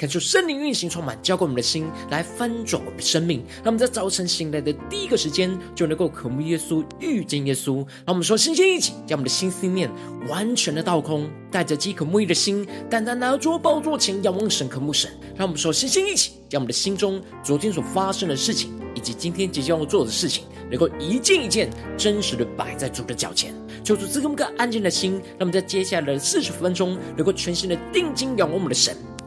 感受圣灵运行充满，浇灌我们的心，来翻转我们的生命。让我们在早晨醒来的第一个时间，就能够渴慕耶稣、遇见耶稣。让我们说，星星一起，将我们的心思念完全的倒空，带着饥渴慕义的心，单单来到主宝座前，仰望神、渴慕神。让我们说，星星一起，将我们的心中昨天所发生的事情，以及今天即将要做的事情，能够一件一件真实的摆在主的脚前。求主赐给我们个安静的心，让我们在接下来的四十分钟，能够全心的定睛仰望我们的神，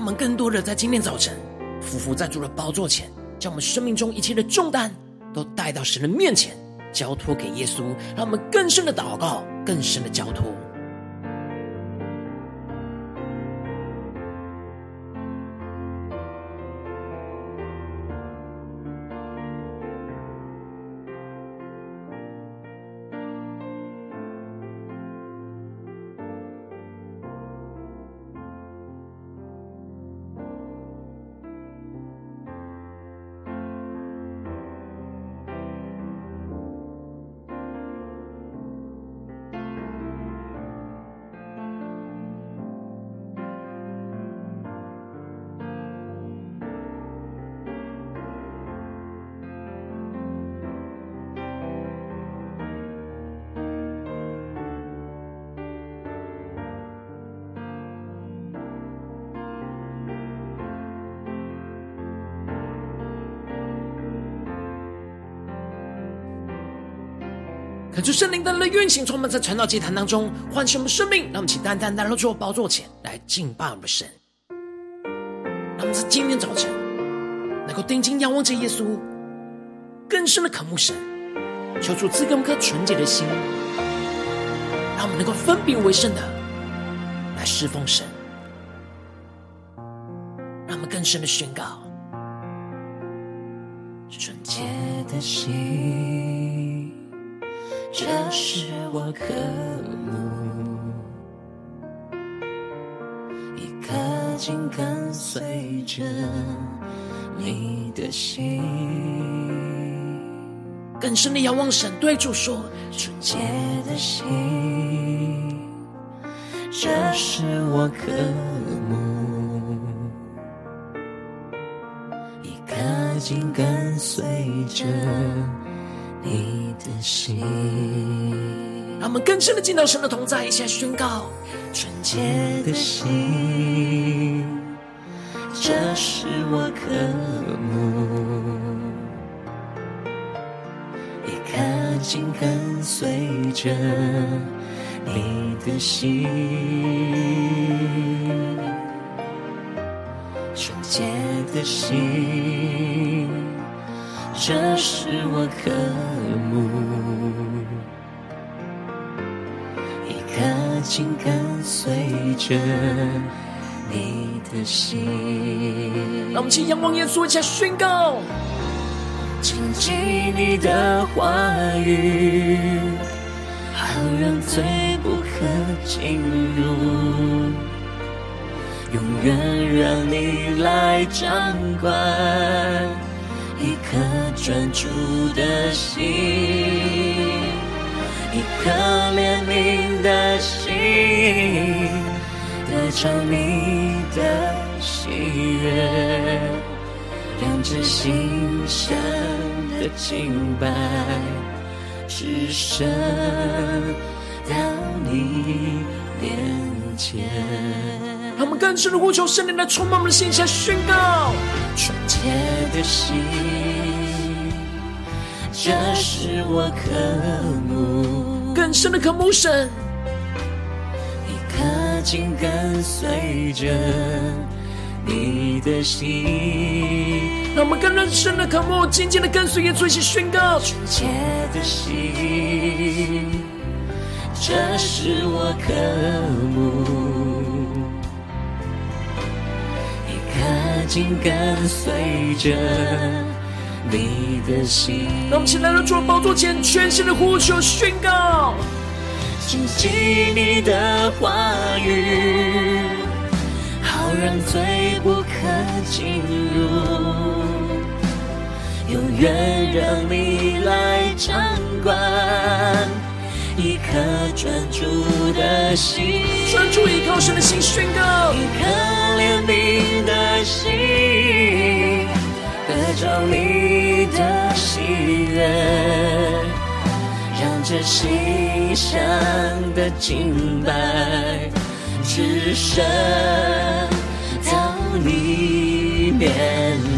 我们更多的在今天早晨，夫妇在主的宝座前，将我们生命中一切的重担都带到神的面前，交托给耶稣。让我们更深的祷告，更深的交托。恳求圣灵的运行，充满在传道祭坛当中，唤醒我们生命。让我们请单单来到主宝座前来敬拜我们的神。让我们在今天早晨能够定睛仰望着耶稣，更深的渴慕神，求主赐给我们颗纯洁的心，让我们能够分别为圣的来侍奉神。让我们更深的宣告：纯洁的心。这是我渴慕，一颗紧跟随着你的心，更深的仰望神，对主说：纯洁的心，这是我渴慕，一颗紧跟随着。你的心，让我们更深的进到神的同在，一起来宣告纯洁的心，这是我渴慕，一颗紧跟随着你的心，纯洁的心。这是我渴慕，一颗心跟随着你的心。让我们请仰望耶稣，一起来宣告：谨记你的话语，好让罪不可进入，永远让你来掌管。一颗专注的心，一颗怜悯的心，得着你的喜悦，让这心声的敬拜只身到你面前。他们更深的呼求圣灵来充满我们的心，下宣告纯洁的心，这是我渴慕，更深的渴慕神，一颗紧跟随着你的心。让我们更深的渴慕，紧紧的跟随耶稣一起宣告纯洁的心，这是我渴慕。紧跟随着你的心，让我们一起来到主的宝座前，全心的呼求宣告，谨记你的话语，好让罪不可进入，永远让你来掌管，一颗专注的心，专注依靠神的心宣告，一颗怜悯的心，得着你的喜悦，让这馨香的敬拜只剩到你面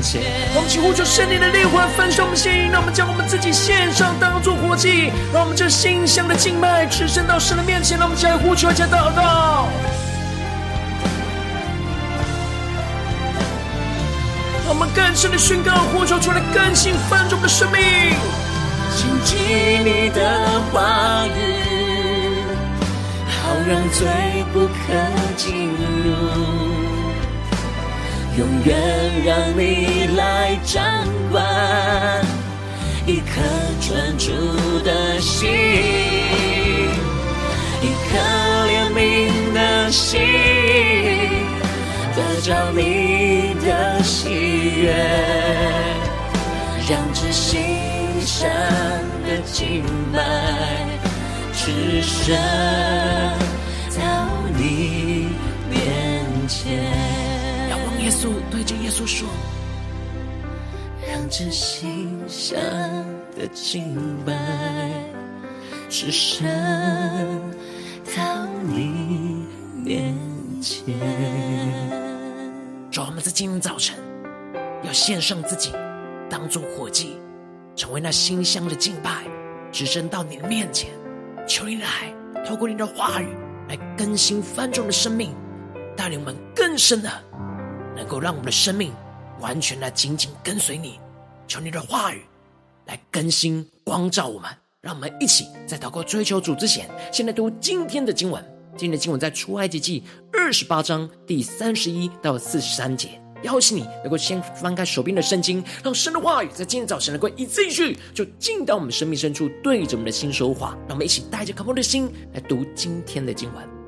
前。我们起呼求圣灵的烈火焚烧我们心，让我们将我们自己献上，当作活祭，让我们这心香的敬拜只剩到神的面前。让我们起来呼求，起来祷告。们更深的宣告，呼求出来更新翻转的生命。请记你的话语，好让罪不可进入，永远让你来掌悦，让这馨香的敬拜只剩到你面前。仰望耶稣，对着耶稣说：让这馨香的敬拜只剩到你面前。主，我们在今天早晨要献上自己，当作火祭，成为那馨香的敬拜，只身到你的面前。求你来，透过你的话语来更新翻转的生命，带领我们更深的，能够让我们的生命完全来紧紧跟随你。求你的话语来更新光照我们，让我们一起在祷告追求主之前，先来读今天的经文。今天的经文在出埃及记二十八章第三十一到四十三节。邀请你能够先翻开手边的圣经，让神的话语在今天早晨能够一字一句就进到我们生命深处，对着我们的心说话。让我们一起带着渴慕的心来读今天的经文。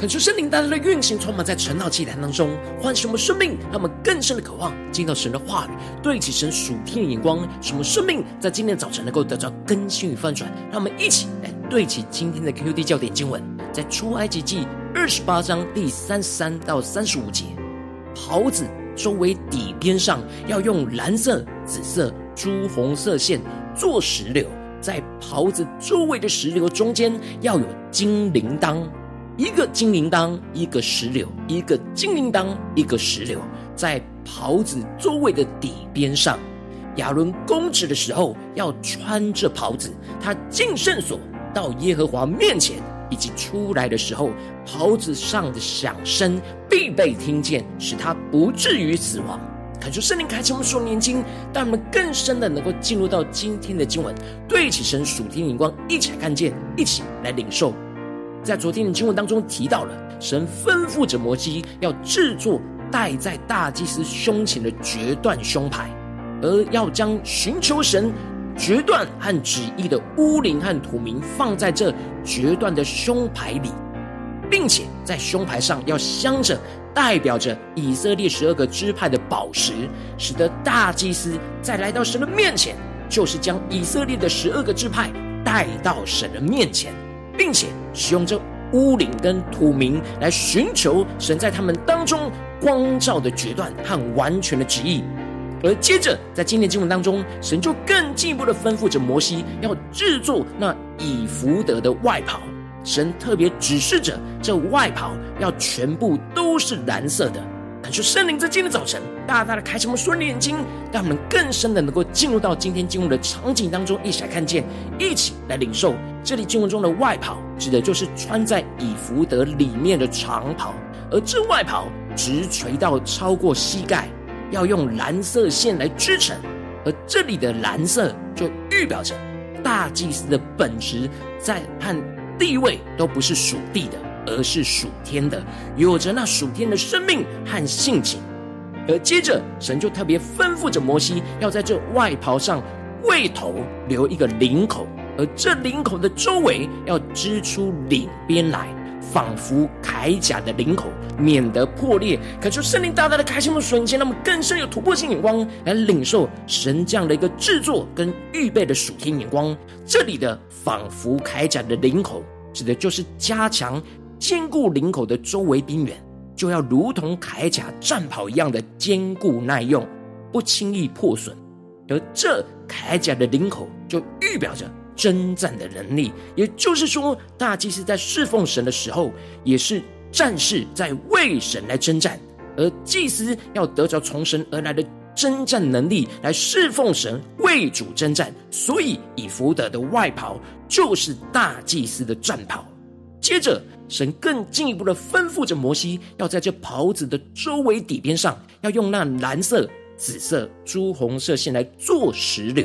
恳求圣灵大大的运行，充满在晨祷祭坛当中，唤醒我们生命，让我们更深的渴望进到神的话语，对齐神属天的眼光，使我们生命在今天早晨能够得到更新与翻转。让我们一起来对齐今天的 QD 焦点经文，在出埃及记二十八章第三十三到三十五节，袍子周围底边上要用蓝色、紫色、朱红色线做石榴，在袍子周围的石榴中间要有金铃铛。一个金铃铛，一个石榴；一个金铃铛，一个石榴，在袍子周围的底边上。亚伦公职的时候，要穿着袍子；他进圣所到耶和华面前，以及出来的时候，袍子上的响声必被听见，使他不至于死亡。恳求圣灵开启我们属灵眼睛，让我们更深的能够进入到今天的经文，对起神属天眼光，一起来看见，一起来领受。在昨天的经文当中提到了，神吩咐着摩西要制作戴在大祭司胸前的决断胸牌，而要将寻求神决断和旨意的乌灵和土民放在这决断的胸牌里，并且在胸牌上要镶着代表着以色列十二个支派的宝石，使得大祭司在来到神的面前，就是将以色列的十二个支派带到神的面前。并且使用这乌灵跟土明来寻求神在他们当中光照的决断和完全的旨意，而接着在今天经文当中，神就更进一步的吩咐着摩西要制作那以弗得的外袍。神特别指示着这外袍要全部都是蓝色的。感谢圣灵在今天早晨大大的开启我们属灵的眼睛，让我们更深的能够进入到今天经文的场景当中，一起来看见，一起来领受。这里经文中的外袍，指的就是穿在以弗得里面的长袍，而这外袍直垂到超过膝盖，要用蓝色线来织成。而这里的蓝色就预表着大祭司的本质在和地位都不是属地的。而是属天的，有着那属天的生命和性情。而接着，神就特别吩咐着摩西，要在这外袍上为头留一个领口，而这领口的周围要织出领边来，仿佛铠甲的领口，免得破裂。可就圣灵大大的开启我们瞬间，让我们更深有突破性眼光来领受神这样的一个制作跟预备的属天眼光。这里的仿佛铠甲的领口，指的就是加强。坚固领口的周围边缘，就要如同铠甲战袍一样的坚固耐用，不轻易破损。而这铠甲的领口，就预表着征战的能力。也就是说，大祭司在侍奉神的时候，也是战士在为神来征战。而祭司要得着从神而来的征战能力，来侍奉神，为主征战。所以，以弗得的外袍就是大祭司的战袍。接着。神更进一步的吩咐着摩西，要在这袍子的周围底边上，要用那蓝色、紫色、朱红色线来做石榴。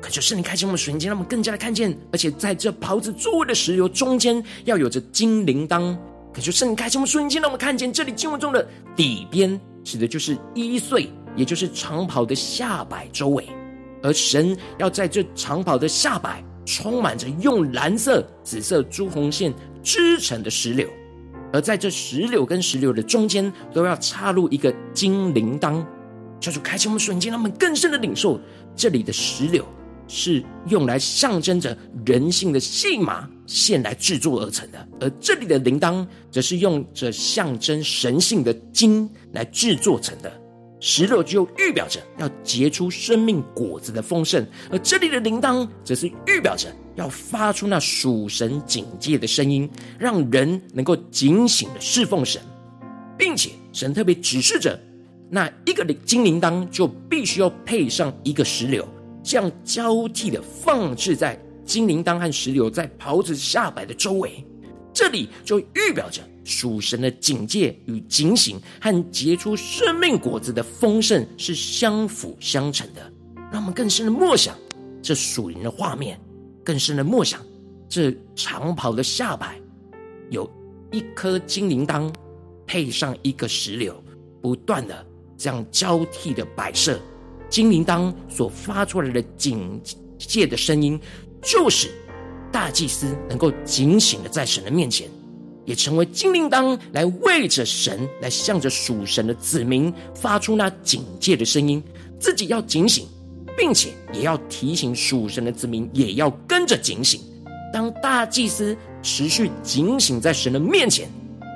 可就是你开启我们属灵眼睛，让我们更加的看见，而且在这袍子周围的石榴中间，要有着金铃铛。可就是你开启我们属灵眼睛，让我们看见这里经文中的底边，指的就是衣穗，也就是长袍的下摆周围。而神要在这长袍的下摆，充满着用蓝色、紫色、朱红线。织成的石榴，而在这石榴跟石榴的中间，都要插入一个金铃铛，叫做开启我们瞬间，让我们更深的领受，这里的石榴是用来象征着人性的细麻线来制作而成的，而这里的铃铛，则是用着象征神性的金来制作成的。石榴就预表着要结出生命果子的丰盛，而这里的铃铛则是预表着要发出那属神警戒的声音，让人能够警醒的侍奉神，并且神特别指示着那一个金铃铛就必须要配上一个石榴，这样交替的放置在金铃铛和石榴在袍子下摆的周围，这里就预表着。属神的警戒与警醒，和结出生命果子的丰盛是相辅相成的。让我们更深的默想这属灵的画面，更深的默想这长袍的下摆有一颗金铃铛，配上一个石榴，不断的这样交替的摆设。金铃铛所发出来的警戒的声音，就是大祭司能够警醒的在神的面前。也成为金铃铛，来为着神，来向着属神的子民发出那警戒的声音，自己要警醒，并且也要提醒属神的子民，也要跟着警醒。当大祭司持续警醒在神的面前，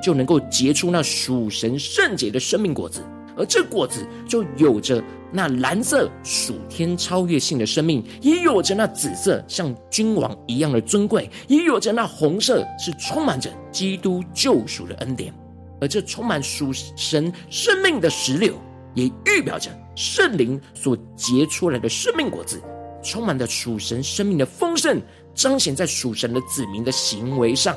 就能够结出那属神圣洁的生命果子。而这果子就有着那蓝色属天超越性的生命，也有着那紫色像君王一样的尊贵，也有着那红色是充满着基督救赎的恩典。而这充满属神生命的石榴，也预表着圣灵所结出来的生命果子，充满着属神生命的丰盛，彰显在属神的子民的行为上。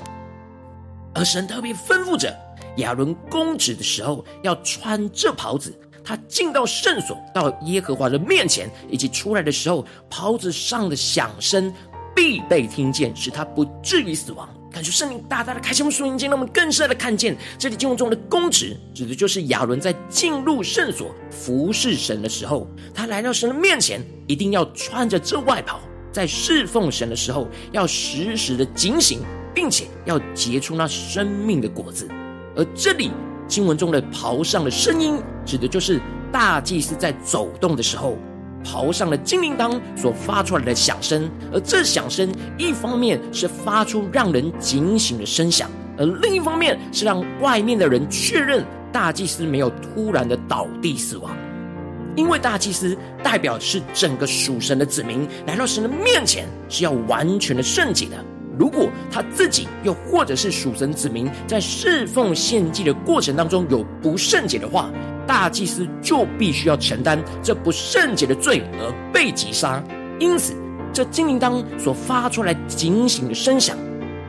而神特别吩咐着。亚伦公职的时候要穿这袍子，他进到圣所，到耶和华的面前，以及出来的时候，袍子上的响声必被听见，使他不至于死亡。感觉圣灵大大的开启我们属灵，让我们更深的看见这里经文中的公职，指的就是亚伦在进入圣所服侍神的时候，他来到神的面前，一定要穿着这外袍，在侍奉神的时候，要时时的警醒，并且要结出那生命的果子。而这里经文中的袍上的声音，指的就是大祭司在走动的时候，袍上的金铃铛所发出来的响声。而这响声，一方面是发出让人警醒的声响，而另一方面是让外面的人确认大祭司没有突然的倒地死亡。因为大祭司代表是整个属神的子民来到神的面前，是要完全的圣洁的。如果他自己又或者是属神子民在侍奉献祭的过程当中有不圣洁的话，大祭司就必须要承担这不圣洁的罪而被击杀。因此，这金铃铛所发出来警醒的声响，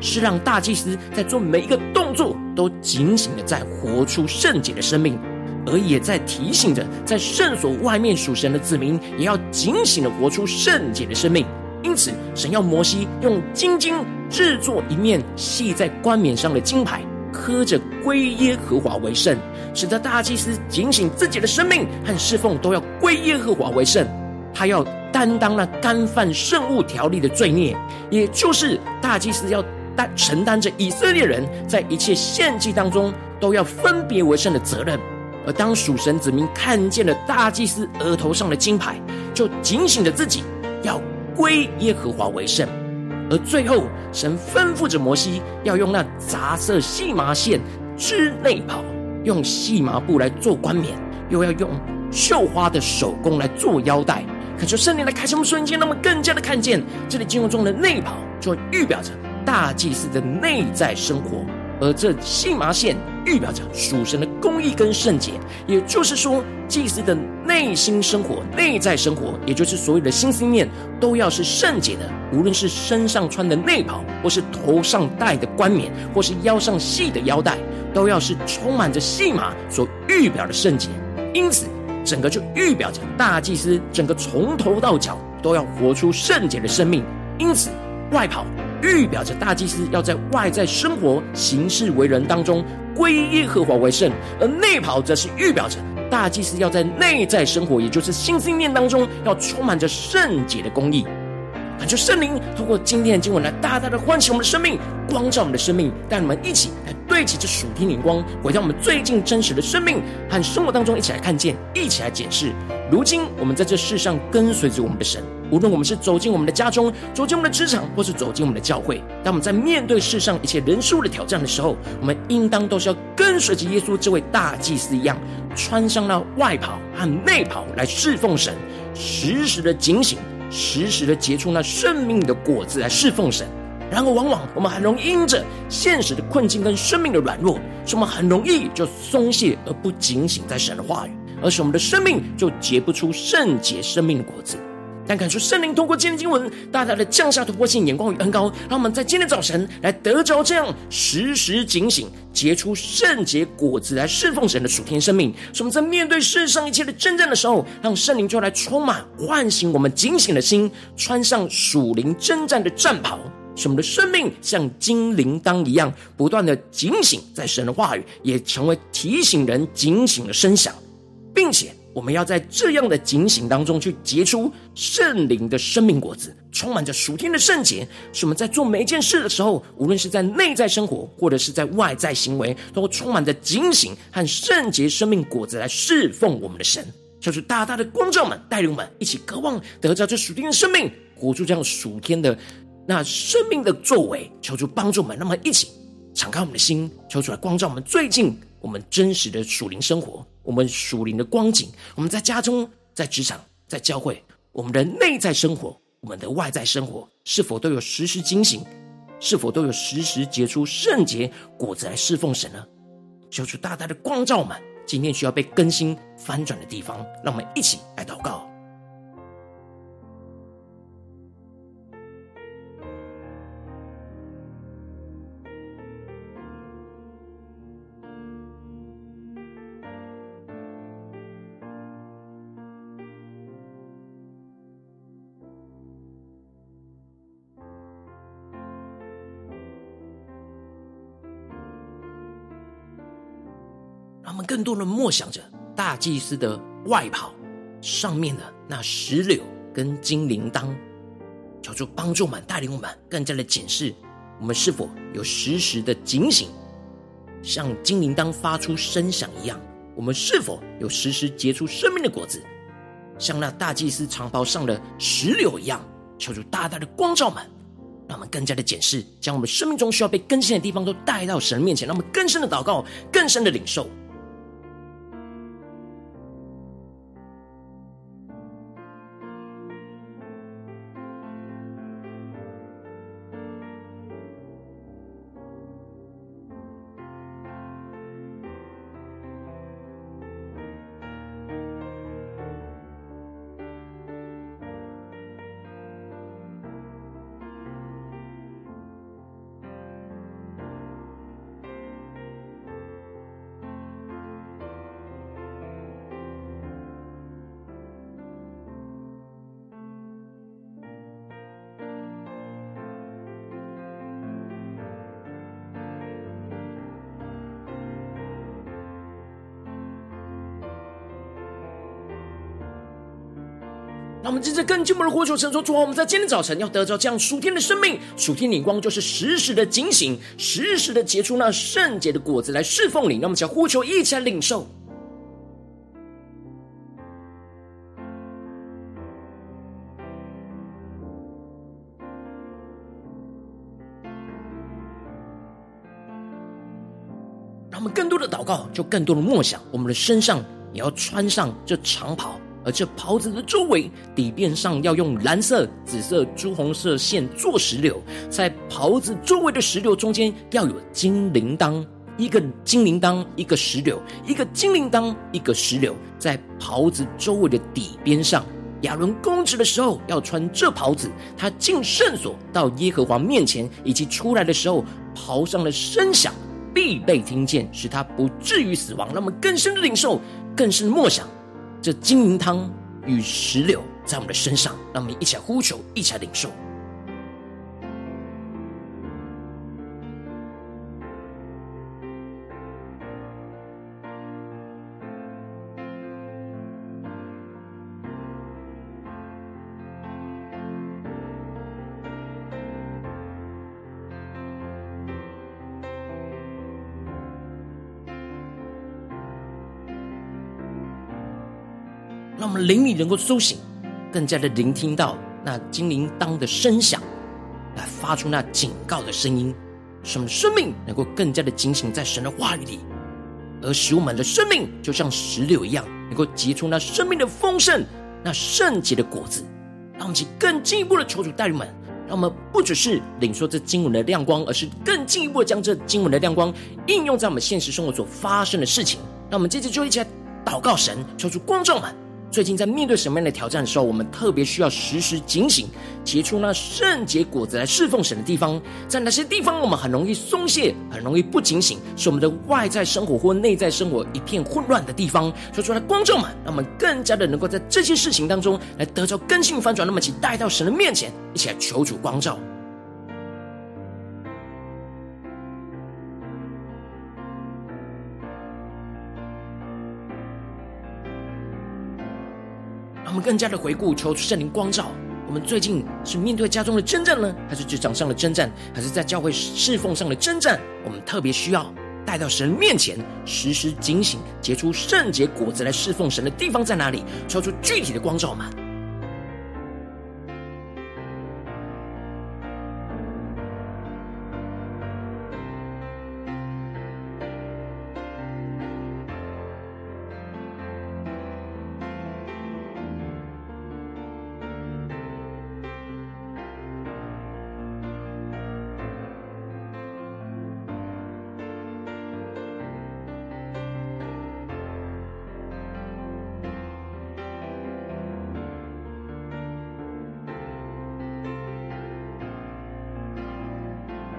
是让大祭司在做每一个动作都警醒的在活出圣洁的生命，而也在提醒着在圣所外面属神的子民也要警醒的活出圣洁的生命。因此，神要摩西用金金制作一面系在冠冕上的金牌，刻着归耶和华为圣，使得大祭司警醒自己的生命和侍奉都要归耶和华为圣。他要担当那干犯圣物条例的罪孽，也就是大祭司要担承担着以色列人在一切献祭当中都要分别为圣的责任。而当属神子民看见了大祭司额头上的金牌，就警醒着自己要。归耶和华为圣，而最后神吩咐着摩西要用那杂色细麻线织内袍，用细麻布来做冠冕，又要用绣花的手工来做腰带。可是圣灵来开什么瞬间，让我们更加的看见这里经文中的内袍，就预表着大祭司的内在生活。而这细麻线预表着属神的公义跟圣洁，也就是说，祭司的内心生活、内在生活，也就是所有的心思念，都要是圣洁的。无论是身上穿的内袍，或是头上戴的冠冕，或是腰上系的腰带，都要是充满着细麻所预表的圣洁。因此，整个就预表着大祭司整个从头到脚都要活出圣洁的生命。因此，外袍。预表着大祭司要在外在生活、行事为人当中归耶和华为圣，而内袍则是预表着大祭司要在内在生活，也就是心心念当中要充满着圣洁的公义。感谢圣灵通过今天的经文来大大的唤醒我们的生命，光照我们的生命，带你们一起来对齐这属天灵光，回到我们最近真实的生命和生活当中，一起来看见，一起来检视。如今我们在这世上跟随着我们的神。无论我们是走进我们的家中，走进我们的职场，或是走进我们的教会，当我们在面对世上一切人数的挑战的时候，我们应当都是要跟随着耶稣这位大祭司一样，穿上那外袍和内袍来侍奉神，时时的警醒，时时的结出那生命的果子来侍奉神。然而，往往我们很容易因着现实的困境跟生命的软弱，使我们很容易就松懈而不警醒在神的话语，而使我们的生命就结不出圣洁生命的果子。但感受圣灵通过今天经文，大大的降下突破性眼光与恩膏，让我们在今天早晨来得着这样时时警醒、结出圣洁果子来侍奉神的属天生命。使我们在面对世上一切的征战的时候，让圣灵就来充满、唤醒我们警醒的心，穿上属灵征战的战袍，使我们的生命像金铃铛一样，不断的警醒在神的话语，也成为提醒人警醒的声响，并且。我们要在这样的警醒当中去结出圣灵的生命果子，充满着属天的圣洁，使我们在做每一件事的时候，无论是在内在生活，或者是在外在行为，都充满着警醒和圣洁生命果子来侍奉我们的神。求主大大的光照们，带领我们一起渴望得到这属天的生命，活出这样属天的那生命的作为。求主帮助我们，那么一起敞开我们的心，求主来光照我们最近我们真实的属灵生活。我们属灵的光景，我们在家中、在职场、在教会，我们的内在生活、我们的外在生活，是否都有时时警醒？是否都有时时结出圣洁果子来侍奉神呢？求主大大的光照我们，今天需要被更新翻转的地方，让我们一起来祷告。让我们更多的默想着大祭司的外袍上面的那石榴跟金铃铛，求主帮助我们带领我们更加的检视，我们是否有时时的警醒，像金铃铛发出声响一样，我们是否有时时结出生命的果子，像那大祭司长袍上的石榴一样，求主大大的光照们，让我们更加的检视，将我们生命中需要被更新的地方都带到神面前，让我们更深的祷告，更深的领受。我们接着更进一步的呼求神说：主啊，我们在今天早晨要得着这样属天的生命，属天的光，就是时时的警醒，时时的结出那圣洁的果子来侍奉你。让我们将呼求一起来领受。让我们更多的祷告，就更多的默想，我们的身上也要穿上这长袍。而这袍子的周围底边上要用蓝色、紫色、朱红色线做石榴，在袍子周围的石榴中间要有金铃铛，一个金铃铛，一个石榴，一个金铃铛，一个石榴，在袍子周围的底边上。亚伦公职的时候要穿这袍子，他进圣所到耶和华面前，以及出来的时候，袍上的声响必被听见，使他不至于死亡。那么更深的领受，更深的默想。这金银汤与石榴在我们的身上，让我们一起来呼求，一起来领受。让我们灵里能够苏醒，更加的聆听到那金铃铛的声响，来发出那警告的声音，使我们生命能够更加的警醒在神的话语里，而使我们的生命就像石榴一样，能够结出那生命的丰盛、那圣洁的果子。让我们去更进一步的求主带领们，让我们不只是领受这经文的亮光，而是更进一步的将这经文的亮光应用在我们现实生活所发生的事情。让我们接着就一起来祷告神，求主光照们。最近在面对什么样的挑战的时候，我们特别需要时时警醒，结出那圣洁果子来侍奉神的地方，在哪些地方我们很容易松懈，很容易不警醒，是我们的外在生活或内在生活一片混乱的地方，说出来，观众们，让我们更加的能够在这些事情当中来得着更新翻转，那么，请带到神的面前，一起来求主光照。我们更加的回顾，求圣灵光照。我们最近是面对家中的征战呢，还是职场上的征战，还是在教会侍奉上的征战？我们特别需要带到神面前，时时警醒，结出圣洁果子来侍奉神的地方在哪里？求出具体的光照吗？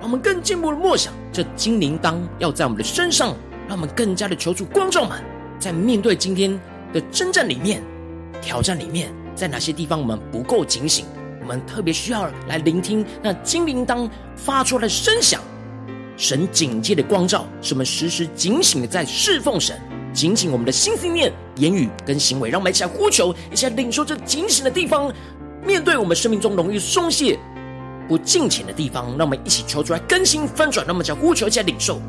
我们更进步的默想，这金铃铛要在我们的身上，让我们更加的求助光照们，在面对今天的征战里面、挑战里面，在哪些地方我们不够警醒？我们特别需要来聆听那金铃铛发出来的声响，神警戒的光照，使我们时时警醒的在侍奉神，警醒我们的心思念、言语跟行为，让我们一起来呼求，一起来领受这警醒的地方，面对我们生命中容易松懈。不敬虔的地方，让我们一起求出来更新翻转，让我们将呼求一下领受。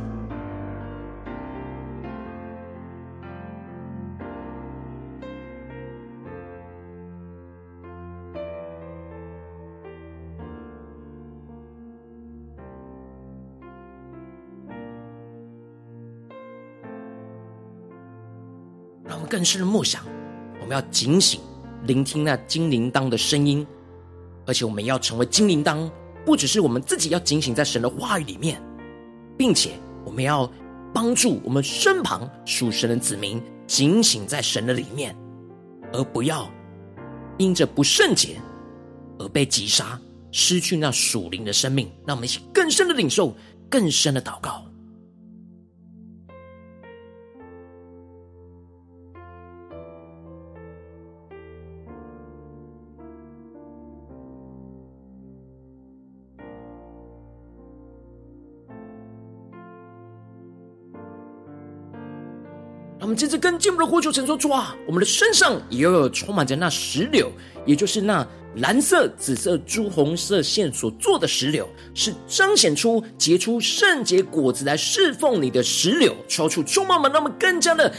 让我们更深的默想，我们要警醒，聆听那金铃铛的声音。而且我们要成为金铃铛，不只是我们自己要警醒在神的话语里面，并且我们要帮助我们身旁属神的子民警醒在神的里面，而不要因着不圣洁而被击杀，失去那属灵的生命。让我们一起更深的领受，更深的祷告。接着跟进一步的呼求，神说：“主啊，我们的身上也要有充满着那石榴，也就是那蓝色、紫色、朱红色线所做的石榴，是彰显出结出圣洁果子来侍奉你的石榴。求主充满们，让我们更加的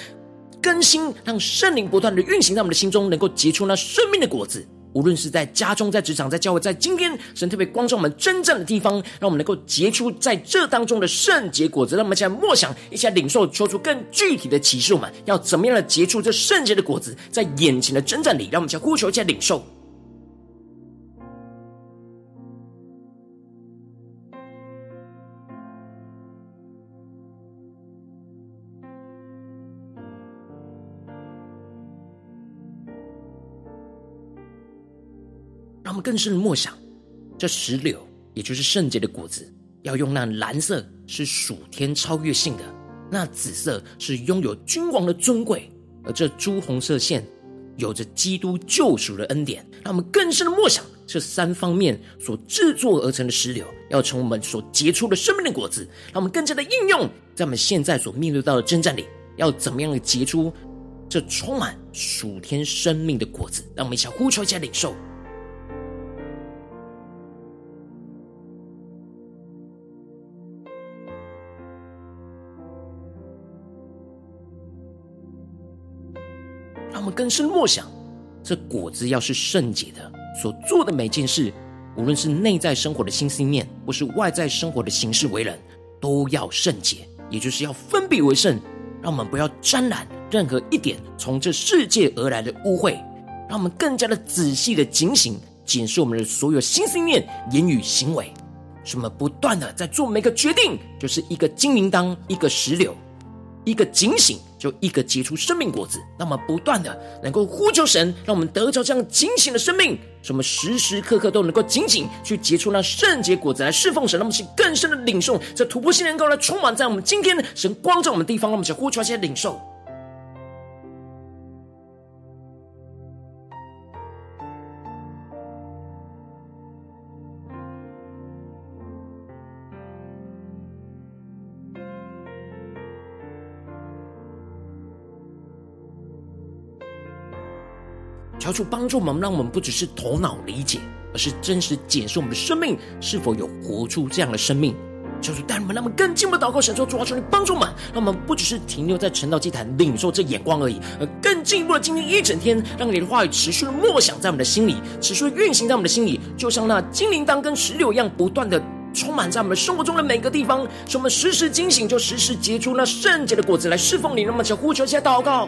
更新，让圣灵不断的运行在我们的心中，能够结出那生命的果子。”无论是在家中、在职场、在教会，在今天，神特别光照我们真正的地方，让我们能够结出在这当中的圣洁果子。让我们现在默想，一起来领受，求出更具体的启示。我们要怎么样的结出这圣洁的果子，在眼前的征战里，让我们一起来呼求，一下领受。让我们更深的默想，这石榴也就是圣洁的果子，要用那蓝色是属天超越性的，那紫色是拥有君王的尊贵，而这朱红色线有着基督救赎的恩典。让我们更深的默想，这三方面所制作而成的石榴，要从我们所结出的生命的果子，让我们更加的应用在我们现在所面对到的征战里，要怎么样的结出这充满属天生命的果子？让我们一起呼求，一下领受。们更深默想，这果子要是圣洁的，所做的每件事，无论是内在生活的心思念，或是外在生活的行事为人，都要圣洁，也就是要分别为圣。让我们不要沾染任何一点从这世界而来的污秽，让我们更加的仔细的警醒，检视我们的所有心思念、言语、行为，使我们不断的在做每个决定，就是一个金铃铛，一个石榴。一个警醒，就一个结出生命果子。那么不断的能够呼求神，让我们得着这样警醒的生命，使我们时时刻刻都能够紧紧去结出那圣洁果子来侍奉神。让我们去更深的领受这突破性能够来充满在我们今天神光照我们的地方。让我们呼求一些领受。求主帮助我们，让我们不只是头脑理解，而是真实检视我们的生命是否有活出这样的生命。求主带我们，让我们更进一步祷告，神说主啊，求你帮助我们，让我们不只是停留在晨祷祭坛领受这眼光而已，而更进一步的经历一整天，让你的话语持续的默想在我们的心里，持续的运行在我们的心里，就像那金铃铛跟石榴一样，不断的充满在我们生活中的每个地方，使我们时时惊醒，就时时结出那圣洁的果子来侍奉你。那么，求呼求一下祷告。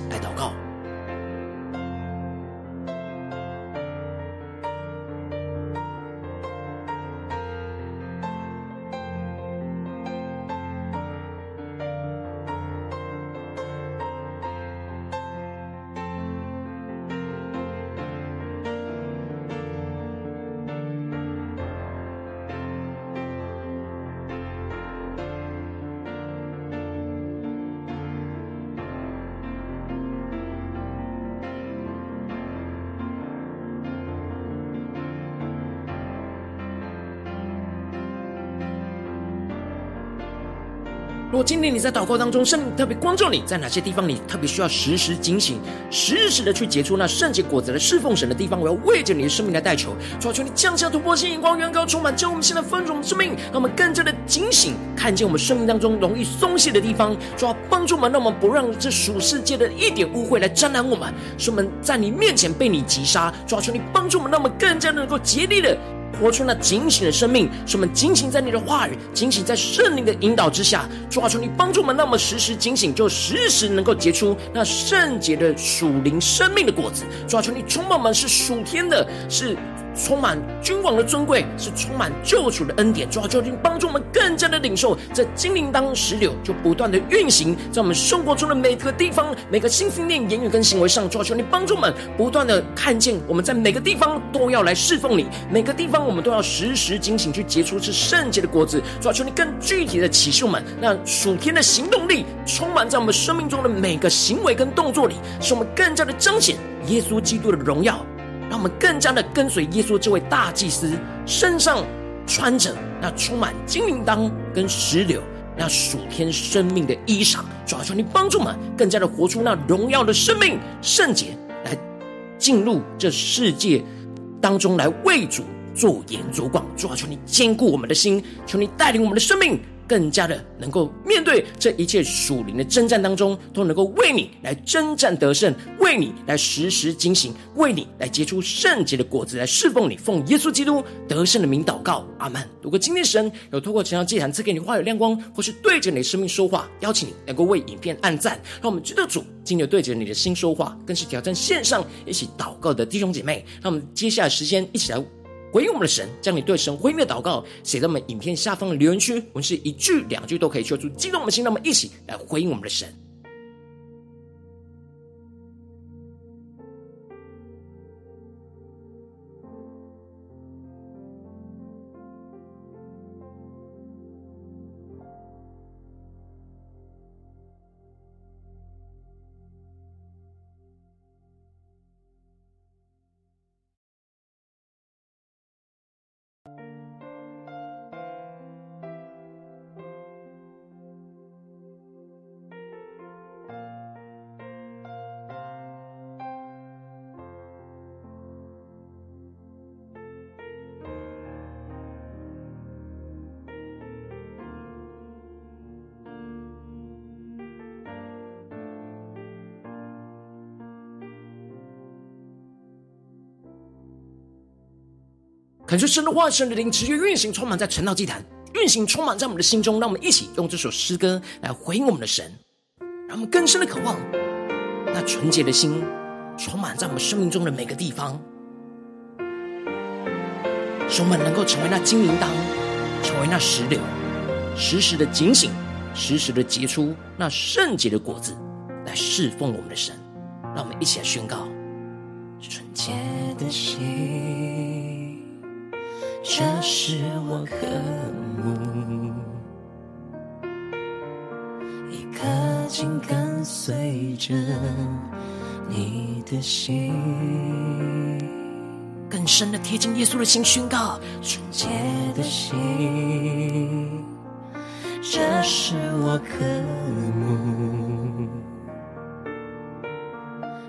今天你在祷告当中，圣灵特别光照你，在哪些地方你特别需要时时警醒，时时的去结出那圣洁果子来侍奉神的地方，我要为着你的生命来代求，主啊，求你降下突破性眼光，远高充满，将我们现在丰盛的生命，让我们更加的警醒，看见我们生命当中容易松懈的地方，主啊，帮助我们，让我们不让这属世界的一点污秽来沾染我们，使我们在你面前被你击杀，主啊，求你帮助我们，让我们更加的能够竭力的。活出那警醒的生命，使我们警醒在你的话语，警醒在圣灵的引导之下。主啊，求你帮助我们，让我们时时警醒，就时时能够结出那圣洁的属灵生命的果子。主啊，求你充满我们是属天的，是。充满君王的尊贵，是充满救主的恩典。主啊，求你帮助我们更加的领受这金铃铛石榴，就不断的运行在我们生活中的每个地方、每个心思念、言语跟行为上。主啊，求你帮助我们不断的看见我们在每个地方都要来侍奉你，每个地方我们都要时时警醒去结出这圣洁的果子。主啊，求你更具体的启示我们，让属天的行动力充满在我们生命中的每个行为跟动作里，使我们更加的彰显耶稣基督的荣耀。让我们更加的跟随耶稣这位大祭司，身上穿着那充满金铃铛跟石榴那属天生命的衣裳，主啊，求你帮助我们更加的活出那荣耀的生命圣洁，来进入这世界当中来为主做盐做光。主啊，求你坚固我们的心，求你带领我们的生命。更加的能够面对这一切属灵的征战当中，都能够为你来征战得胜，为你来时时警醒，为你来结出圣洁的果子来侍奉你，奉耶稣基督得胜的名祷告，阿门。如果今天神有透过这场祭坛赐给你话语亮光，或是对着你的生命说话，邀请你能够为影片按赞，让我们知道主今天对着你的心说话，更是挑战线上一起祷告的弟兄姐妹，让我们接下来时间一起来。回应我们的神，将你对神毁灭的祷告写在我们影片下方的留言区，我们是一句两句都可以说出激动我们的心，那么一起来回应我们的神。感谢神的话，神的灵持续运行，充满在晨道祭坛，运行充满在我们的心中。让我们一起用这首诗歌来回应我们的神，让我们更深的渴望那纯洁的心，充满在我们生命中的每个地方。使我们能够成为那金银当，成为那石榴，时时的警醒，时时的结出那圣洁的果子，来侍奉我们的神。让我们一起来宣告：纯洁的心，这是我渴慕，一颗紧跟随着你的心，更深的贴近耶稣的心，宣告纯洁的心，这是我渴慕，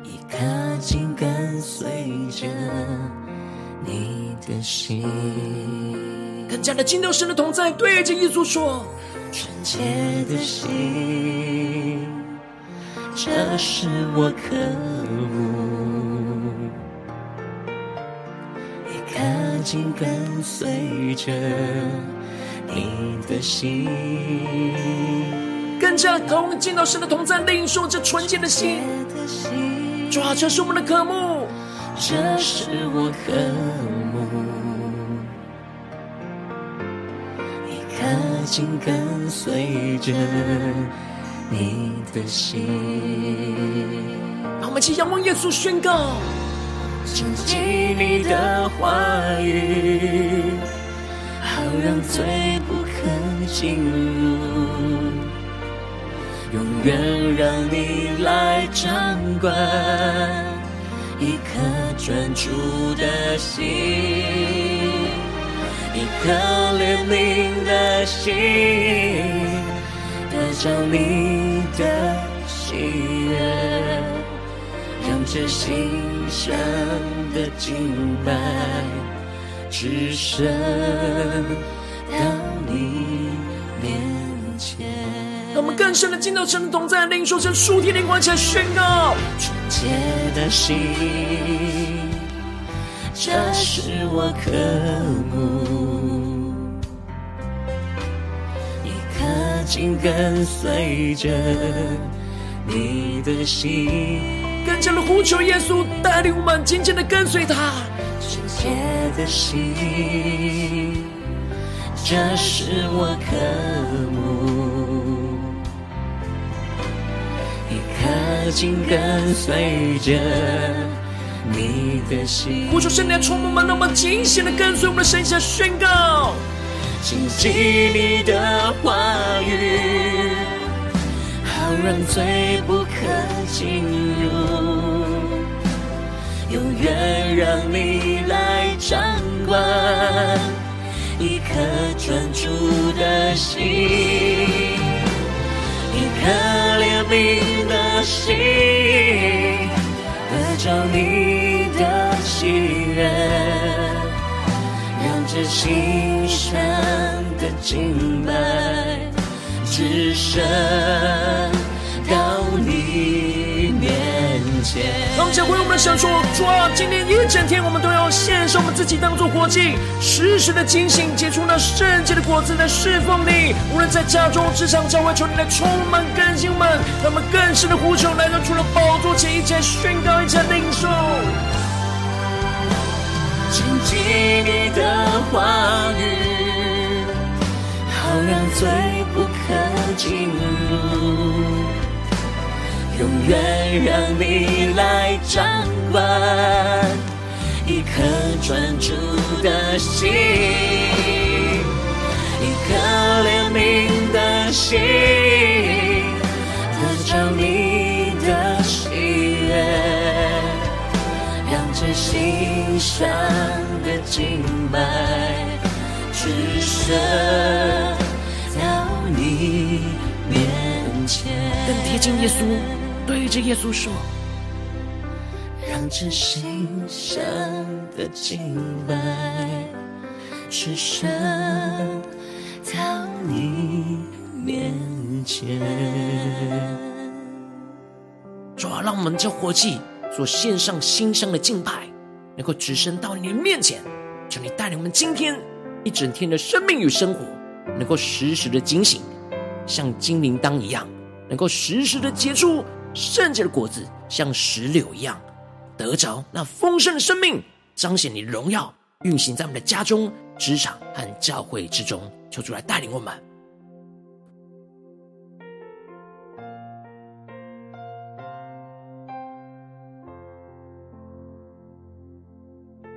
一颗紧跟随着你的心，更加的进到神的同在，对着耶稣说：纯洁的心。这是我渴慕，一颗紧跟随着你的心。更加渴望见到神的同在，领受这纯洁的心。主啊，这是我们的渴慕，这是我渴慕，一颗紧跟随着。你的心，让我们一起仰望耶稣，宣告：谨记你的话语，好让罪不可进入，永远让你来掌管一颗专注的心，一颗怜悯的心。得着你的喜悦，让这心上的敬拜只剩到你。让我们更深的进到神的同在，领受这属天灵光，起来宣告：纯洁的心，这是我渴慕。紧跟随着你的心，更加的呼求耶稣带领我们紧紧的跟随他。纯洁的心，这是我渴慕，紧跟随着你的心。呼求圣灵充满，让我们紧紧的跟随我们的神，下宣告。谨记你的话语，好让罪不可进入，永远让你来掌管一颗专注的心，一颗怜悯的心，得着你的喜悦。这心上的敬拜，只剩到你前。让我们将回我们的想说，主啊，今天一整天，我们都要献上我们自己，当做活祭，时时的警醒，结出那圣洁的果子来侍奉你。无论在家中、职场、教会，求你来充满更新我们，让我们更深的呼求，来到除了宝座前，一切宣告，一切领受。谨记你的话语，好让罪不可进入，永远让你来掌管一颗专注的心，一颗怜悯的心，得着你的喜悦。这心上的敬拜，只剩到你面前。更贴近耶稣，对着耶稣说：让这心上的敬拜，只剩到你面前。主啊，让我们这活祭。所献上馨香的敬拜，能够直升到你面前，求你带领我们今天一整天的生命与生活，能够时时的警醒，像金铃铛一样，能够时时的结出圣洁的果子，像石榴一样，得着那丰盛的生命，彰显你的荣耀，运行在我们的家中、职场和教会之中。求主来带领我们。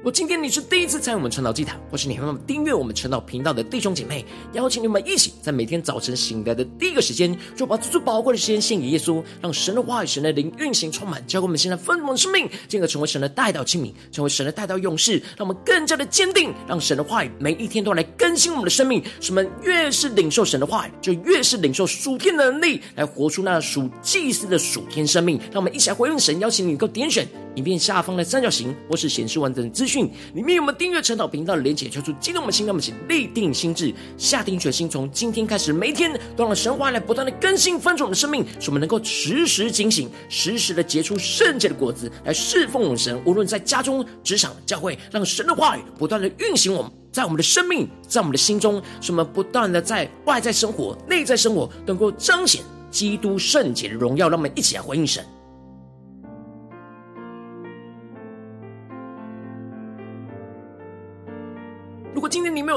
如果今天你是第一次参与我们晨祷祭坛，或是你还没有订阅我们晨祷频道的弟兄姐妹，邀请你们一起在每天早晨醒来的第一个时间，就把这最宝贵的时间献给耶稣，让神的话语、神的灵运行充满，教给我们现在丰盛的生命，进而成为神的代祷器皿，成为神的代祷勇士，让我们更加的坚定，让神的话语每一天都来更新我们的生命。使我们越是领受神的话语，就越是领受属天的能力，来活出那属祭司的属天生命。让我们一起来回应神，邀请你能够点选影片下方的三角形，或是显示完整的资讯。里面有我们订阅陈祷频道的连结，求出激动我们心，让我们一起立定心志，下定决心，从今天开始，每一天都让神话来不断的更新翻转我们的生命，使我们能够时时警醒，时时的结出圣洁的果子，来侍奉我们神。无论在家中、职场、教会，让神的话语不断的运行我们，在我们的生命，在我们的心中，使我们不断的在外在生活、内在生活，能够彰显基督圣洁的荣耀。让我们一起来回应神。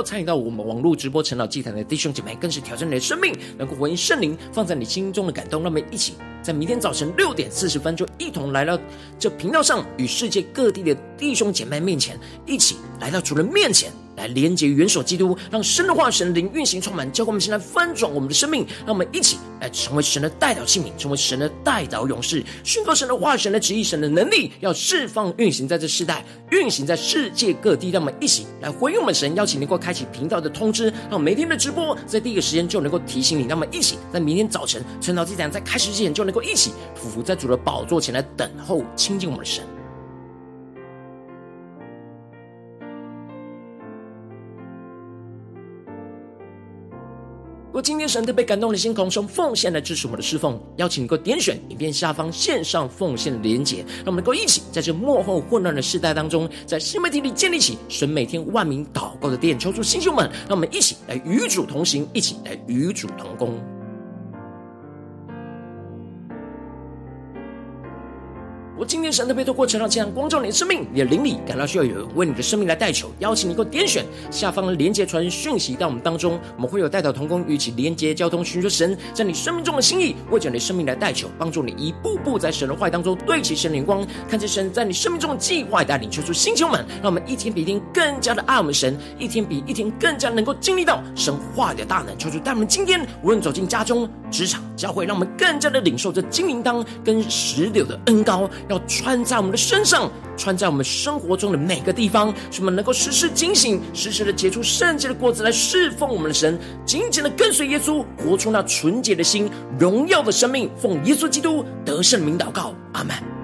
参与到我们网络直播晨祷祭坛的弟兄姐妹，更是挑战你的生命，能够回应圣灵放在你心中的感动。让我们一起在明天早晨六点四十分，就一同来到这频道上，与世界各地的弟兄姐妹面前，一起来到主人面前。来连接元首基督，让神的化、神灵运行充满，教会我们现在翻转我们的生命，让我们一起来成为神的代祷器皿，成为神的代祷勇士，宣告神的化、神的旨意、神的能力，要释放运行在这世代，运行在世界各地。让我们一起来回应我们神邀请，能够开启频道的通知，让每天的直播在第一个时间就能够提醒你。让我们一起在明天早晨晨祷祭坛在开始之前，就能够一起俯伏在主的宝座前来等候亲近我们的神。如果今天神特别感动的心，空中奉献来支持我们的侍奉，邀请你能够点选影片下方线上奉献的连结，让我们能够一起在这幕后混乱的世代当中，在新媒体里建立起神每天万名祷告的殿，求主弟兄们，让我们一起来与主同行，一起来与主同工。我今天神特别透过晨祷祭坛光照你的生命，你的灵里感到需要有人为你的生命来代求，邀请你能够点选下方的连接传讯息到我们当中，我们会有代祷同工与其连接交通，寻求神在你生命中的心意，为着你的生命来代求，帮助你一步步在神的话语当中对齐神的眼光，看见神在你生命中的计划带领，求出星球们，让我们一天比一天更加的爱我们神，一天比一天更加能够经历到神话的大能，求主带我们今天无论走进家中、职场、教会，让我们更加的领受这金银当跟石榴的恩膏。要穿在我们的身上，穿在我们生活中的每个地方，使我们能够时时警醒，时时的结出圣洁的果子来侍奉我们的神，紧紧的跟随耶稣，活出那纯洁的心、荣耀的生命。奉耶稣基督得圣名祷告，阿门。